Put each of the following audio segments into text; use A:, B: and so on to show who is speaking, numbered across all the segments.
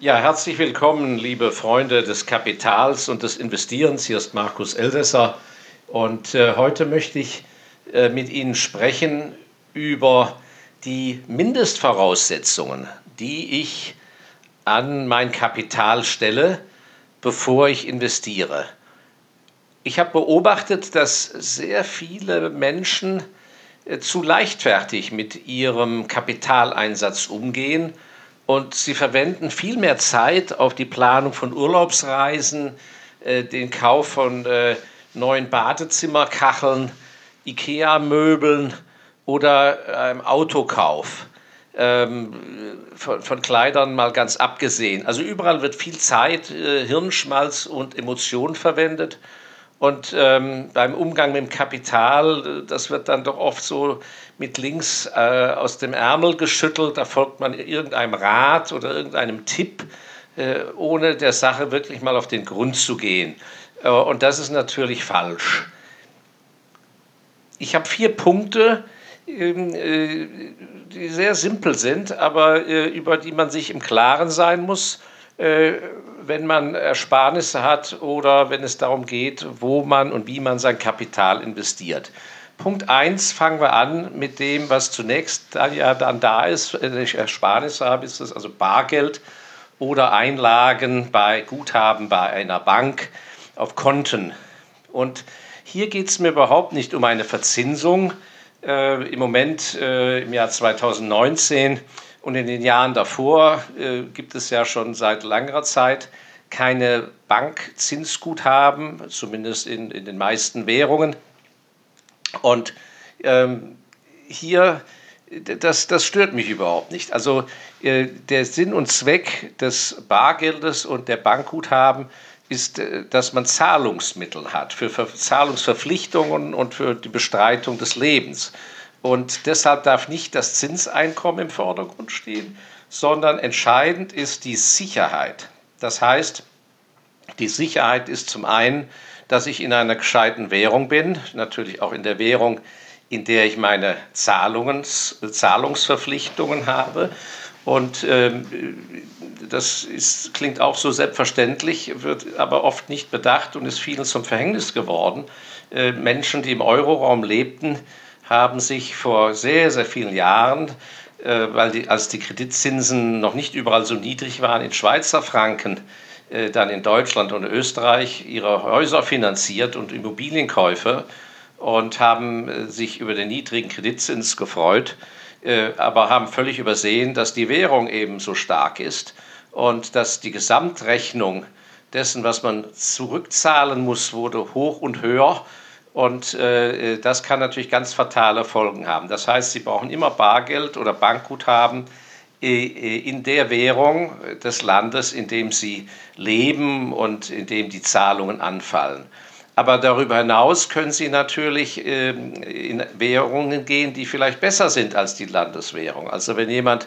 A: Ja, herzlich willkommen, liebe Freunde des Kapitals und des Investierens. Hier ist Markus Elsässer und äh, heute möchte ich äh, mit Ihnen sprechen über die Mindestvoraussetzungen, die ich an mein Kapital stelle, bevor ich investiere. Ich habe beobachtet, dass sehr viele Menschen äh, zu leichtfertig mit ihrem Kapitaleinsatz umgehen und sie verwenden viel mehr Zeit auf die Planung von Urlaubsreisen, äh, den Kauf von äh, neuen Badezimmerkacheln, IKEA-Möbeln oder einem Autokauf. Ähm, von, von, Kleidern mal ganz abgesehen. Also überall wird viel Zeit, äh, Hirnschmalz und Emotion verwendet. Und ähm, beim Umgang mit dem Kapital, das wird dann doch oft so mit links äh, aus dem Ärmel geschüttelt. Da folgt man irgendeinem Rat oder irgendeinem Tipp, äh, ohne der Sache wirklich mal auf den Grund zu gehen. Äh, und das ist natürlich falsch. Ich habe vier Punkte, ähm, äh, die sehr simpel sind, aber äh, über die man sich im Klaren sein muss äh, wenn man Ersparnisse hat oder wenn es darum geht, wo man und wie man sein Kapital investiert. Punkt 1 fangen wir an mit dem, was zunächst dann ja dann da ist, wenn ich Ersparnisse habe, ist das also Bargeld oder Einlagen bei Guthaben bei einer Bank auf Konten. Und hier geht es mir überhaupt nicht um eine Verzinsung. Äh, Im Moment, äh, im Jahr 2019, und in den Jahren davor äh, gibt es ja schon seit längerer Zeit keine Bankzinsguthaben, zumindest in, in den meisten Währungen. Und ähm, hier, das, das stört mich überhaupt nicht. Also äh, der Sinn und Zweck des Bargeldes und der Bankguthaben ist, äh, dass man Zahlungsmittel hat für Zahlungsverpflichtungen und für die Bestreitung des Lebens. Und deshalb darf nicht das Zinseinkommen im Vordergrund stehen, sondern entscheidend ist die Sicherheit. Das heißt, die Sicherheit ist zum einen, dass ich in einer gescheiten Währung bin, natürlich auch in der Währung, in der ich meine Zahlungs, Zahlungsverpflichtungen habe. Und ähm, das ist, klingt auch so selbstverständlich, wird aber oft nicht bedacht und ist vielen zum Verhängnis geworden. Äh, Menschen, die im Euroraum lebten, haben sich vor sehr, sehr vielen Jahren, äh, weil die, als die Kreditzinsen noch nicht überall so niedrig waren, in Schweizer Franken, äh, dann in Deutschland und Österreich ihre Häuser finanziert und Immobilienkäufe und haben äh, sich über den niedrigen Kreditzins gefreut, äh, aber haben völlig übersehen, dass die Währung eben so stark ist und dass die Gesamtrechnung dessen, was man zurückzahlen muss, wurde hoch und höher und äh, das kann natürlich ganz fatale Folgen haben. Das heißt, Sie brauchen immer Bargeld oder Bankguthaben äh, äh, in der Währung des Landes, in dem Sie leben und in dem die Zahlungen anfallen. Aber darüber hinaus können Sie natürlich ähm, in Währungen gehen, die vielleicht besser sind als die Landeswährung. Also wenn jemand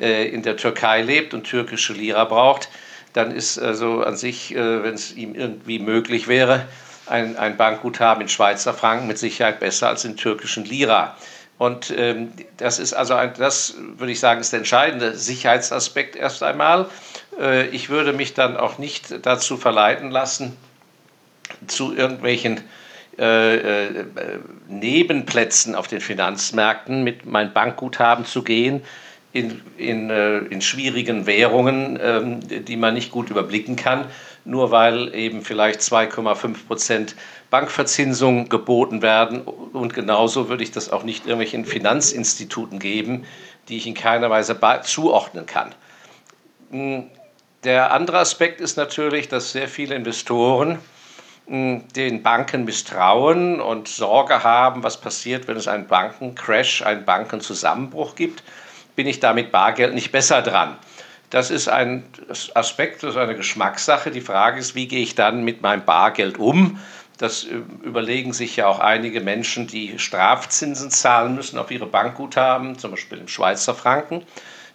A: äh, in der Türkei lebt und türkische Lira braucht, dann ist also an sich, wenn es ihm irgendwie möglich wäre, ein Bankguthaben in Schweizer Franken mit Sicherheit besser als in türkischen Lira. Und ähm, das ist also, ein, das würde ich sagen, ist der entscheidende Sicherheitsaspekt erst einmal. Äh, ich würde mich dann auch nicht dazu verleiten lassen, zu irgendwelchen äh, äh, Nebenplätzen auf den Finanzmärkten mit meinem Bankguthaben zu gehen, in, in, äh, in schwierigen Währungen, ähm, die man nicht gut überblicken kann, nur weil eben vielleicht 2,5 Prozent Bankverzinsung geboten werden. Und genauso würde ich das auch nicht irgendwelchen Finanzinstituten geben, die ich in keiner Weise zuordnen kann. Hm, der andere Aspekt ist natürlich, dass sehr viele Investoren hm, den Banken misstrauen und Sorge haben, was passiert, wenn es einen Bankencrash, einen Bankenzusammenbruch gibt bin ich da mit Bargeld nicht besser dran. Das ist ein Aspekt, das ist eine Geschmackssache. Die Frage ist, wie gehe ich dann mit meinem Bargeld um? Das äh, überlegen sich ja auch einige Menschen, die Strafzinsen zahlen müssen auf ihre Bankguthaben, zum Beispiel im Schweizer Franken.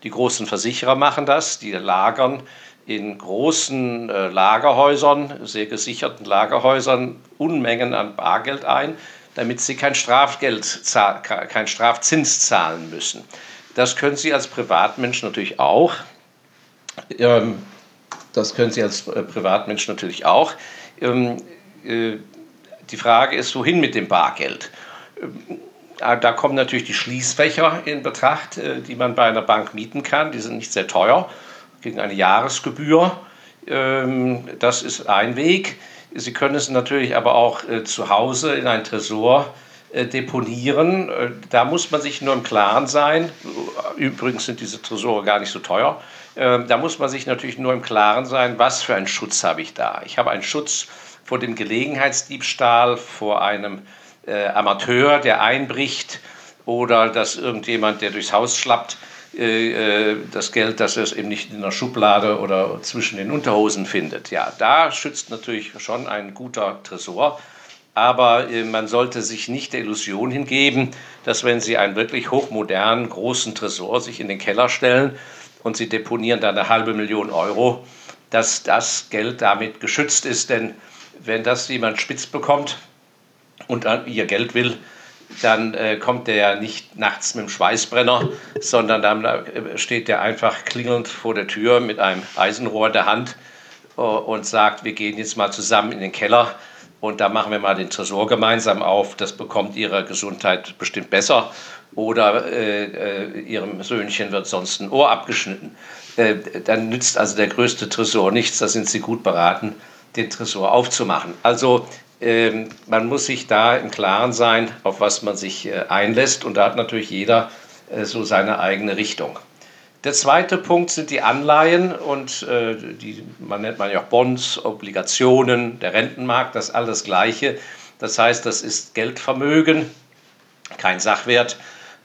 A: Die großen Versicherer machen das, die lagern in großen äh, Lagerhäusern, sehr gesicherten Lagerhäusern, Unmengen an Bargeld ein, damit sie kein Strafgeld, kein Strafzins zahlen müssen. Das können Sie als Privatmensch natürlich auch. Ähm, das können Sie als äh, Privatmensch natürlich auch. Ähm, äh, die Frage ist, wohin mit dem Bargeld? Ähm, da kommen natürlich die Schließfächer in Betracht, äh, die man bei einer Bank mieten kann. Die sind nicht sehr teuer, gegen eine Jahresgebühr. Ähm, das ist ein Weg. Sie können es natürlich aber auch äh, zu Hause in ein Tresor äh, deponieren. Da muss man sich nur im Klaren sein. Übrigens sind diese Tresore gar nicht so teuer. Da muss man sich natürlich nur im Klaren sein, was für einen Schutz habe ich da. Ich habe einen Schutz vor dem Gelegenheitsdiebstahl, vor einem äh, Amateur, der einbricht oder dass irgendjemand, der durchs Haus schlappt, äh, äh das Geld, dass er es eben nicht in der Schublade oder zwischen den Unterhosen findet. Ja, da schützt natürlich schon ein guter Tresor. Aber äh, man sollte sich nicht der Illusion hingeben, dass wenn Sie einen wirklich hochmodernen, großen Tresor sich in den Keller stellen und Sie deponieren da eine halbe Million Euro, dass das Geld damit geschützt ist. Denn wenn das jemand spitz bekommt, und ihr Geld will, dann äh, kommt der ja nicht nachts mit dem Schweißbrenner, sondern dann äh, steht der einfach klingelnd vor der Tür mit einem Eisenrohr in der Hand äh, und sagt, wir gehen jetzt mal zusammen in den Keller und da machen wir mal den Tresor gemeinsam auf. Das bekommt ihrer Gesundheit bestimmt besser oder äh, äh, ihrem Söhnchen wird sonst ein Ohr abgeschnitten. Äh, dann nützt also der größte Tresor nichts, da sind sie gut beraten, den Tresor aufzumachen. Also ähm, man muss sich da im Klaren sein, auf was man sich äh, einlässt. Und da hat natürlich jeder äh, so seine eigene Richtung. Der zweite Punkt sind die Anleihen und äh, die, man nennt man ja auch Bonds, Obligationen, der Rentenmarkt, das alles Gleiche. Das heißt, das ist Geldvermögen, kein Sachwert,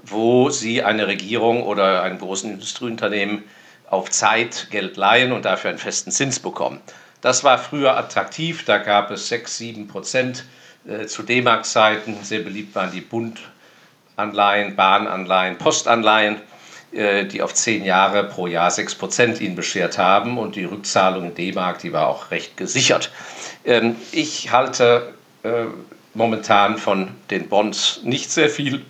A: wo Sie eine Regierung oder einem großen Industrieunternehmen auf Zeit Geld leihen und dafür einen festen Zins bekommen. Das war früher attraktiv, da gab es 6, 7 Prozent äh, zu D-Mark-Zeiten. Sehr beliebt waren die Bundanleihen, Bahnanleihen, Postanleihen, die auf 10 Jahre pro Jahr 6 Prozent ihnen beschert haben. Und die Rückzahlung in D-Mark, die war auch recht gesichert. Ähm, ich halte äh, momentan von den Bonds nicht sehr viel.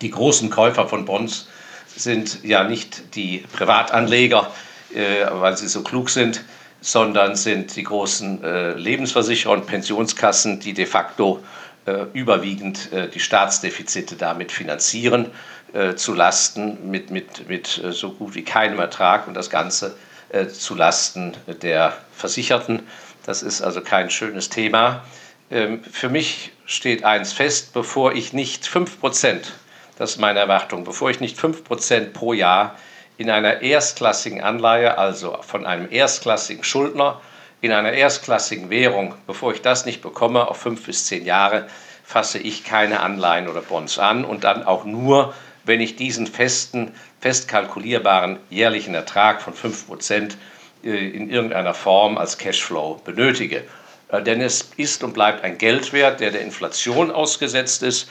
A: Die großen Käufer von Bonds sind ja nicht die Privatanleger, weil sie so klug sind, sondern sind die großen äh, Lebensversicherer und Pensionskassen, die de facto äh, überwiegend äh, die Staatsdefizite damit finanzieren, äh, zu Lasten mit, mit, mit äh, so gut wie keinem Ertrag und das Ganze äh, zu Lasten der Versicherten. Das ist also kein schönes Thema. Ähm, für mich steht eins fest, bevor ich nicht 5 Prozent, das ist meine Erwartung, bevor ich nicht 5 Prozent pro Jahr in einer erstklassigen Anleihe, also von einem erstklassigen Schuldner, in einer erstklassigen Währung, bevor ich das nicht bekomme, auf fünf bis zehn Jahre, fasse ich keine Anleihen oder Bonds an und dann auch nur, wenn ich diesen festen, fest kalkulierbaren jährlichen Ertrag von 5% äh, in irgendeiner Form als Cashflow benötige. Äh, denn es ist und bleibt ein Geldwert, der der Inflation ausgesetzt ist,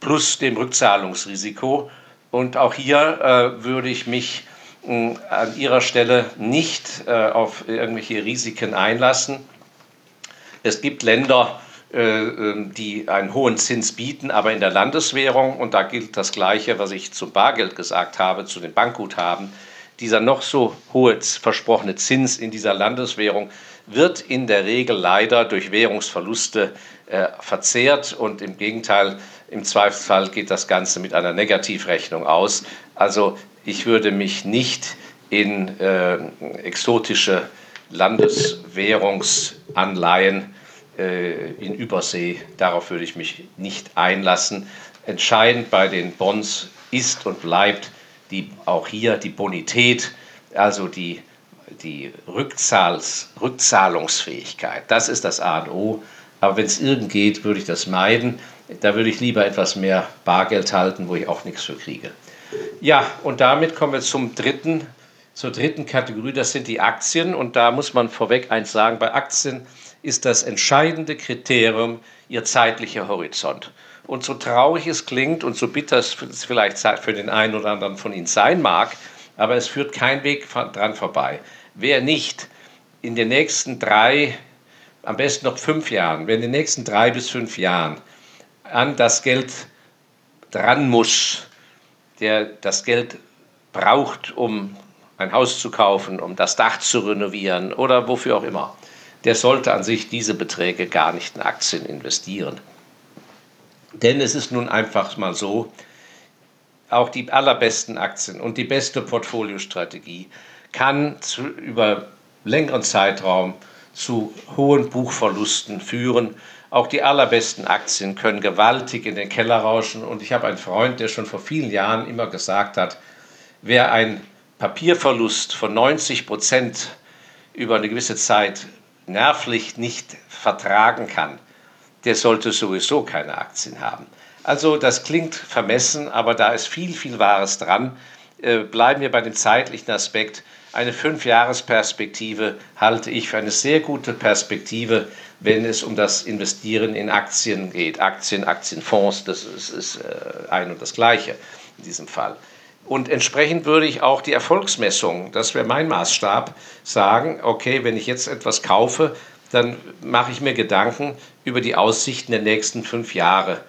A: plus dem Rückzahlungsrisiko. Und auch hier äh, würde ich mich an Ihrer Stelle nicht äh, auf irgendwelche Risiken einlassen. Es gibt Länder, äh, ähm, die einen hohen Zins bieten, aber in der Landeswährung, und da gilt das Gleiche, was ich zum Bargeld gesagt habe, zu den Bankguthaben, dieser noch so hohe versprochene Zins in dieser Landeswährung wird in der Regel leider durch Währungsverluste äh, verzehrt und im Gegenteil, im Zweifelsfall geht das Ganze mit einer Negativrechnung aus. Also ich würde mich nicht in äh, exotische Landeswährungsanleihen äh, in Übersee, darauf würde ich mich nicht einlassen. Entscheidend bei den Bonds ist und bleibt die, auch hier die Bonität, also die, die Rückzahls, Rückzahlungsfähigkeit. Das ist das A und O. Aber wenn es irgend geht, würde ich das meiden. Da würde ich lieber etwas mehr Bargeld halten, wo ich auch nichts für kriege. Ja, und damit kommen wir zum dritten, zur dritten Kategorie. Das sind die Aktien. Und da muss man vorweg eins sagen: Bei Aktien ist das entscheidende Kriterium ihr zeitlicher Horizont. Und so traurig es klingt und so bitter es vielleicht für den einen oder anderen von Ihnen sein mag, aber es führt kein Weg dran vorbei. Wer nicht in den nächsten drei, am besten noch fünf Jahren, wenn in den nächsten drei bis fünf Jahren an das Geld dran muss, der das Geld braucht, um ein Haus zu kaufen, um das Dach zu renovieren oder wofür auch immer, der sollte an sich diese Beträge gar nicht in Aktien investieren. Denn es ist nun einfach mal so, auch die allerbesten Aktien und die beste Portfoliostrategie kann zu, über längeren Zeitraum zu hohen Buchverlusten führen. Auch die allerbesten Aktien können gewaltig in den Keller rauschen. Und ich habe einen Freund, der schon vor vielen Jahren immer gesagt hat, wer einen Papierverlust von 90 Prozent über eine gewisse Zeit nervlich nicht vertragen kann, der sollte sowieso keine Aktien haben. Also das klingt vermessen, aber da ist viel, viel Wahres dran. Äh, bleiben wir bei dem zeitlichen Aspekt. Eine Fünfjahresperspektive halte ich für eine sehr gute Perspektive, wenn es um das Investieren in Aktien geht. Aktien, Aktienfonds, das ist, ist äh, ein und das Gleiche in diesem Fall. Und entsprechend würde ich auch die Erfolgsmessung, das wäre mein Maßstab, sagen, okay, wenn ich jetzt etwas kaufe, dann mache ich mir Gedanken über die Aussichten der nächsten fünf Jahre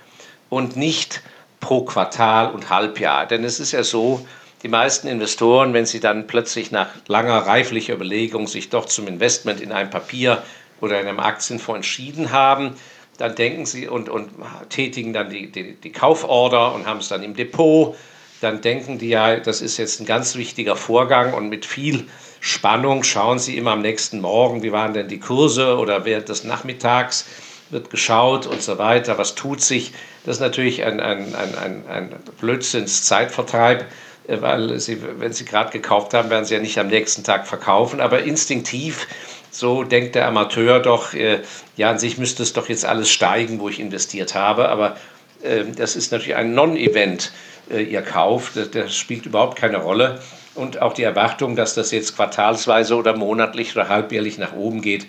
A: und nicht pro Quartal und Halbjahr. Denn es ist ja so, die meisten Investoren, wenn sie dann plötzlich nach langer reiflicher Überlegung sich doch zum Investment in ein Papier oder in einem Aktienfonds entschieden haben, dann denken sie und, und tätigen dann die, die, die Kauforder und haben es dann im Depot, dann denken die ja, das ist jetzt ein ganz wichtiger Vorgang und mit viel Spannung schauen sie immer am nächsten Morgen, wie waren denn die Kurse oder während des Nachmittags wird geschaut und so weiter, was tut sich. Das ist natürlich ein, ein, ein, ein, ein Blödsinns-Zeitvertreib äh, weil sie, wenn sie gerade gekauft haben, werden sie ja nicht am nächsten Tag verkaufen. Aber instinktiv, so denkt der Amateur doch, äh, ja, an sich müsste es doch jetzt alles steigen, wo ich investiert habe. Aber äh, das ist natürlich ein Non-Event, äh, ihr Kauf. Das, das spielt überhaupt keine Rolle. Und auch die Erwartung, dass das jetzt quartalsweise oder monatlich oder halbjährlich nach oben geht,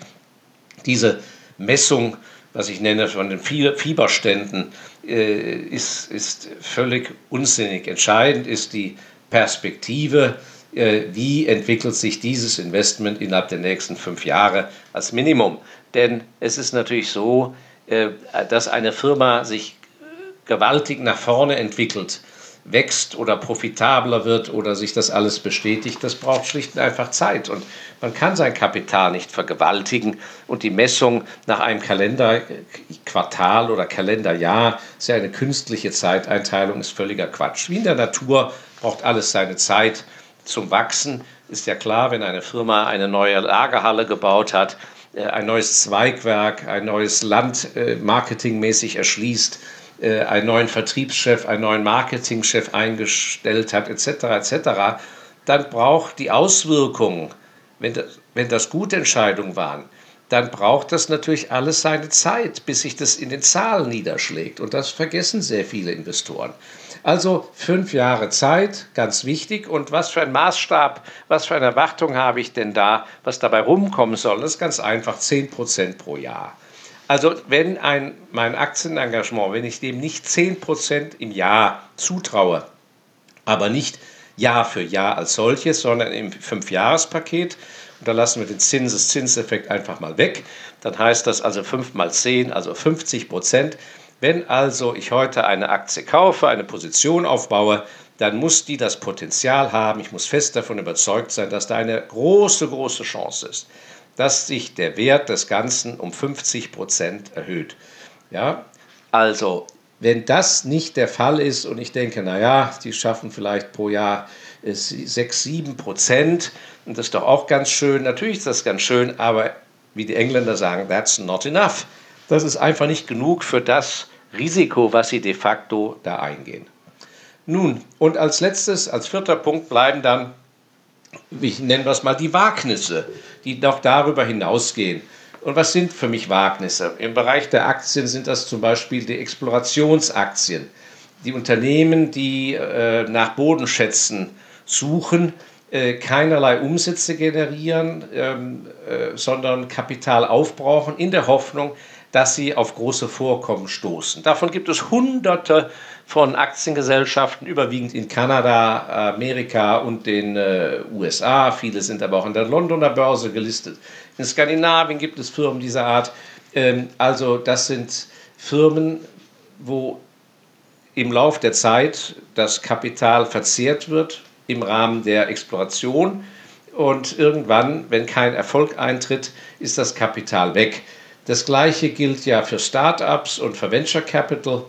A: diese Messung was ich nenne, von den Fieberständen, äh, ist, ist völlig unsinnig. Entscheidend ist die Perspektive, wie entwickelt sich dieses Investment innerhalb der nächsten fünf Jahre als Minimum. Denn es ist natürlich so, äh, dass eine Firma sich gewaltig nach vorne entwickelt wächst oder profitabler wird oder sich das alles bestätigt, das braucht schlicht und einfach Zeit. Und man kann sein Kapital nicht vergewaltigen. Und die Messung nach einem Kalenderquartal oder Kalenderjahr ist ja eine künstliche Zeiteinteilung, ist völliger Quatsch. Wie in der Natur braucht alles seine Zeit zum Wachsen. Ist ja klar, wenn eine Firma eine neue Lagerhalle gebaut hat, äh, ein neues Zweigwerk, ein neues Land äh, marketingmäßig erschließt, äh, einen neuen Vertriebschef, einen neuen Marketingchef eingestellt hat, etc., etc., dann braucht die Auswirkungen, wenn das, wenn das gute Entscheidungen waren, dann braucht das natürlich alles seine Zeit, bis sich das in den Zahlen niederschlägt. Und das vergessen sehr viele Investoren. Also fünf Jahre Zeit, ganz wichtig. Und was für ein Maßstab, was für eine Erwartung habe ich denn da, was dabei rumkommen soll? Das ist ganz einfach, 10 Prozent pro Jahr. Also wenn ein, mein Aktienengagement, wenn ich dem nicht 10% im Jahr zutraue, aber nicht Jahr für Jahr als solches, sondern im Fünfjahrespaket, und da lassen wir den Zinseszinseffekt einfach mal weg, dann heißt das also 5 mal 10, also 50 Prozent. Wenn also ich heute eine Aktie kaufe, eine Position aufbaue, dann muss die das Potenzial haben, ich muss fest davon überzeugt sein, dass da eine große, große Chance ist dass sich der Wert des Ganzen um 50 Prozent erhöht. Ja, also wenn das nicht der Fall ist und ich denke, naja, die schaffen vielleicht pro Jahr 6, 7 Prozent und das ist doch auch ganz schön, natürlich ist das ganz schön, aber wie die Engländer sagen, that's not enough. Das ist einfach nicht genug für das Risiko, was sie de facto da eingehen. Nun, und als letztes, als vierter Punkt bleiben dann ich nenne das mal die Wagnisse, die noch darüber hinausgehen. Und was sind für mich Wagnisse? Im Bereich der Aktien sind das zum Beispiel die Explorationsaktien. Die Unternehmen, die äh, nach Bodenschätzen suchen, äh, keinerlei Umsätze generieren, ähm, äh, sondern Kapital aufbrauchen in der Hoffnung, dass sie auf große Vorkommen stoßen. Davon gibt es hunderte von Aktiengesellschaften, überwiegend in Kanada, Amerika und den äh, USA. Viele sind aber auch an der Londoner Börse gelistet. In Skandinavien gibt es Firmen dieser Art. Ähm, also das sind Firmen, wo im Lauf der Zeit das Kapital verzehrt wird im Rahmen der Exploration und irgendwann, wenn kein Erfolg eintritt, ist das Kapital weg. Das gleiche gilt ja für Startups und für Venture Capital.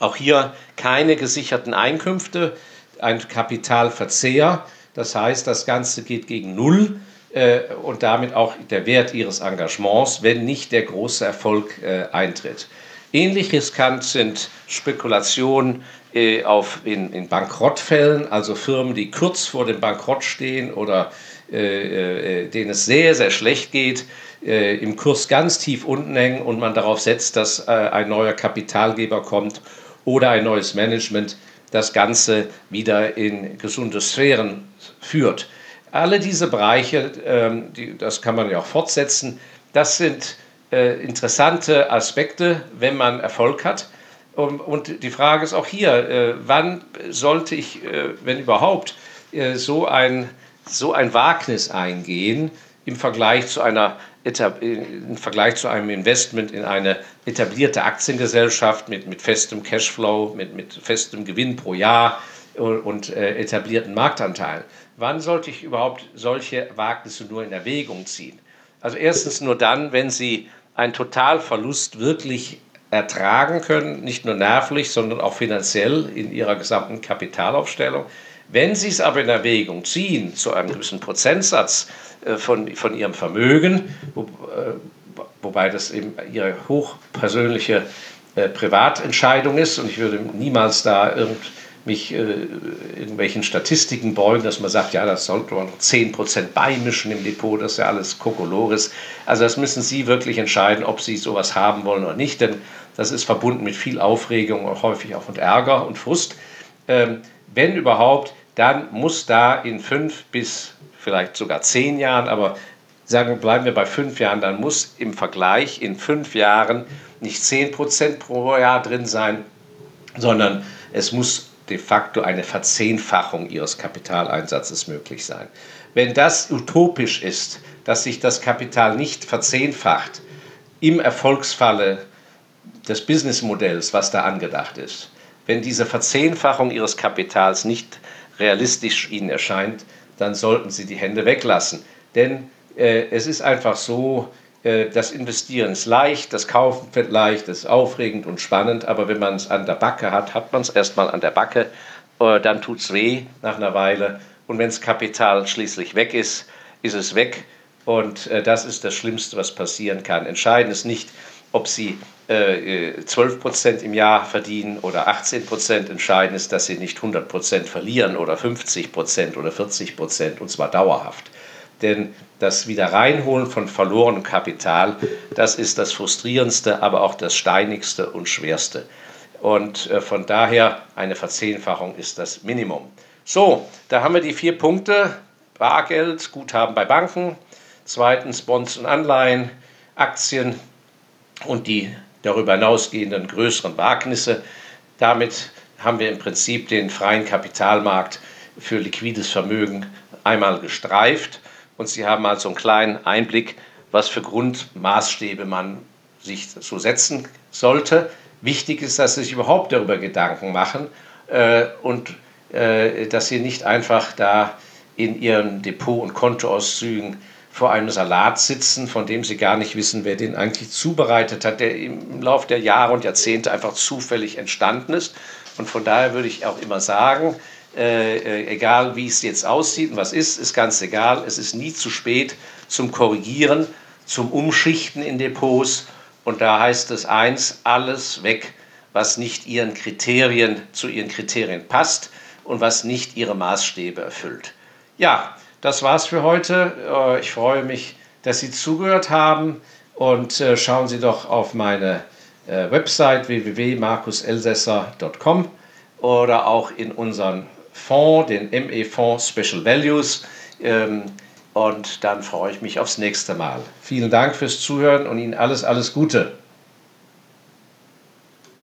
A: Auch hier keine gesicherten Einkünfte, ein Kapitalverzehr. Das heißt, das Ganze geht gegen Null äh, und damit auch der Wert ihres Engagements, wenn nicht der große Erfolg äh, eintritt. Ähnlich riskant sind Spekulationen äh, auf, in, in Bankrottfällen, also Firmen, die kurz vor dem Bankrott stehen oder äh, äh, denen es sehr, sehr schlecht geht, äh, im Kurs ganz tief unten hängen und man darauf setzt, dass äh, ein neuer Kapitalgeber kommt oder ein neues Management das Ganze wieder in gesunde Sphären führt. Alle diese Bereiche, ähm, die, das kann man ja auch fortsetzen, das sind äh, interessante Aspekte, wenn man Erfolg hat. Und, die Frage ist auch hier, äh, wann sollte ich, äh, wenn überhaupt, äh, so, ein, so ein Wagnis eingehen im Vergleich zu einer im Vergleich zu einem Investment in eine etablierte Aktiengesellschaft mit, mit festem Cashflow, mit, mit festem Gewinn pro Jahr und, und äh, etablierten Marktanteilen. Wann sollte ich überhaupt solche Wagnisse nur in Erwägung ziehen? Also erstens nur dann, wenn Sie einen Totalverlust wirklich ertragen können, nicht nur nervlich, sondern auch finanziell in ihrer gesamten Kapitalaufstellung. Wenn Sie es aber in Erwägung ziehen, zu einem gewissen Prozentsatz äh, von, von Ihrem Vermögen, wo, äh, wobei das eben Ihre hochpersönliche äh, Privatentscheidung ist und ich würde niemals da irgend mich irgendwelchen Statistiken beugen, dass man sagt, ja, das sollte man noch 10% beimischen im Depot, das ist ja alles Kokolores. Also das müssen Sie wirklich entscheiden, ob Sie sowas haben wollen oder nicht, denn das ist verbunden mit viel Aufregung und häufig auch mit Ärger und Frust. Ähm, wenn überhaupt, dann muss da in fünf bis vielleicht sogar zehn Jahren, aber sagen bleiben wir bei fünf Jahren, dann muss im Vergleich in fünf Jahren nicht 10% pro Jahr drin sein, sondern es muss de facto eine Verzehnfachung ihres Kapitaleinsatzes möglich sein. Wenn das utopisch ist, dass sich das Kapital nicht verzehnfacht im Erfolgsfalle des Businessmodells, was da angedacht ist, wenn diese Verzehnfachung ihres Kapitals nicht realistisch ihnen erscheint, dann sollten sie die Hände weglassen. Denn äh, es ist einfach so, äh, das Investieren ist leicht, das Kaufen wird leicht, das ist aufregend und spannend, aber wenn man es an der Backe hat, hat man es erstmal an der Backe, äh, dann tut es weh nach einer Weile und wenn das Kapital schließlich weg ist, ist es weg und äh, das ist das Schlimmste, was passieren kann. Entscheidend ist nicht, ob Sie 12 Prozent im Jahr verdienen oder 18 Prozent. Entscheidend ist, dass Sie nicht 100 Prozent verlieren oder 50 Prozent oder 40 Prozent und zwar dauerhaft. Denn das Wiederreinholen von verlorenem Kapital, das ist das frustrierendste, aber auch das steinigste und schwerste. Und äh, von daher eine Verzehnfachung ist das Minimum. So, da haben wir die vier Punkte. Bargeld, Guthaben bei Banken, zweitens Bonds und Anleihen, Aktien und die darüber hinausgehenden größeren Wagnisse. Damit haben wir im Prinzip den freien Kapitalmarkt für liquides Vermögen einmal gestreift und Sie haben also einen kleinen Einblick, was für Grundmaßstäbe man sich so setzen sollte. Wichtig ist, dass Sie sich überhaupt darüber Gedanken machen äh, und äh, dass Sie nicht einfach da in Ihren Depot- und Kontoauszügen vor einem Salat sitzen, von dem Sie gar nicht wissen, wer den eigentlich zubereitet hat, der im Laufe der Jahre und Jahrzehnte einfach zufällig entstanden ist. Und von daher würde ich auch immer sagen, äh, äh, egal wie es jetzt aussieht und was ist, ist ganz egal. Es ist nie zu spät zum Korrigieren, zum Umschichten in Depots. Und da heißt es eins, alles weg, was nicht ihren Kriterien, zu ihren Kriterien passt und was nicht ihre Maßstäbe erfüllt. Ja, das war's für heute. Äh, ich freue mich, dass Sie zugehört haben und äh, schauen Sie doch auf meine Website www.markuselsässer.com oder auch in unseren Fonds, den ME-Fonds Special Values. Ähm, und dann freue ich mich aufs nächste Mal. Vielen Dank fürs Zuhören und Ihnen alles, alles Gute.